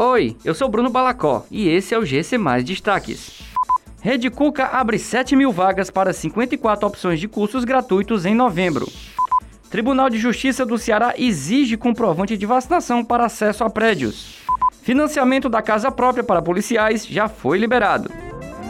Oi, eu sou Bruno Balacó e esse é o GC Mais Destaques. Rede Cuca abre 7 mil vagas para 54 opções de cursos gratuitos em novembro. Tribunal de Justiça do Ceará exige comprovante de vacinação para acesso a prédios. Financiamento da casa própria para policiais já foi liberado.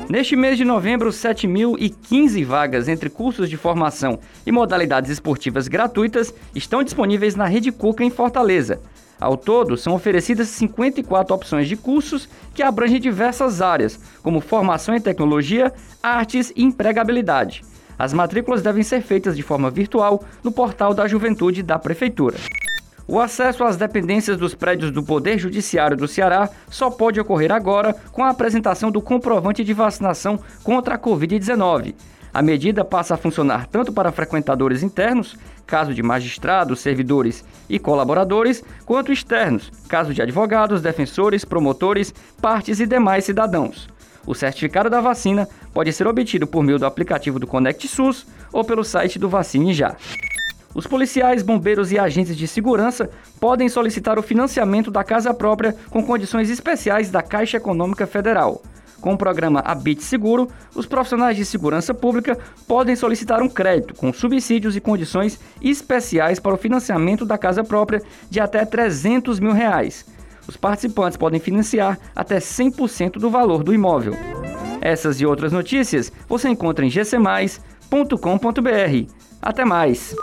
Neste mês de novembro, 7.015 vagas entre cursos de formação e modalidades esportivas gratuitas estão disponíveis na Rede Cuca em Fortaleza. Ao todo, são oferecidas 54 opções de cursos que abrangem diversas áreas, como formação em tecnologia, artes e empregabilidade. As matrículas devem ser feitas de forma virtual no portal da Juventude da Prefeitura. O acesso às dependências dos prédios do Poder Judiciário do Ceará só pode ocorrer agora com a apresentação do comprovante de vacinação contra a Covid-19. A medida passa a funcionar tanto para frequentadores internos, caso de magistrados, servidores e colaboradores, quanto externos, caso de advogados, defensores, promotores, partes e demais cidadãos. O certificado da vacina pode ser obtido por meio do aplicativo do Conect SUS ou pelo site do Vacine Já. Os policiais, bombeiros e agentes de segurança podem solicitar o financiamento da casa própria com condições especiais da Caixa Econômica Federal. Com o programa Habite Seguro, os profissionais de segurança pública podem solicitar um crédito com subsídios e condições especiais para o financiamento da casa própria de até 300 mil reais. Os participantes podem financiar até 100% do valor do imóvel. Essas e outras notícias você encontra em gcmais.com.br. Até mais!